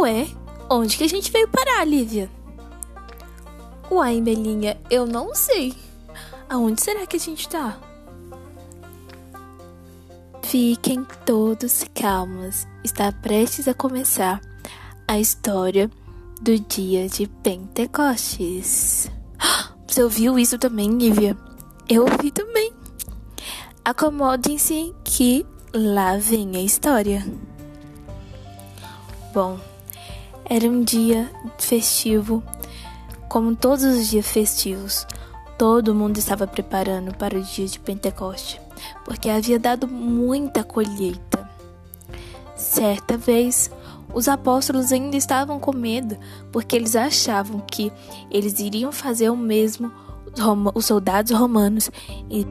Ué, onde que a gente veio parar, Lívia? Uai, Belinha, eu não sei. Aonde será que a gente tá? Fiquem todos calmos. Está prestes a começar a história do dia de Pentecostes. Você ouviu isso também, Lívia? Eu ouvi também. Acomodem-se que lá vem a história. Bom, era um dia festivo, como todos os dias festivos. Todo mundo estava preparando para o dia de Pentecoste, porque havia dado muita colheita. Certa vez, os apóstolos ainda estavam com medo, porque eles achavam que eles iriam fazer o mesmo os soldados romanos e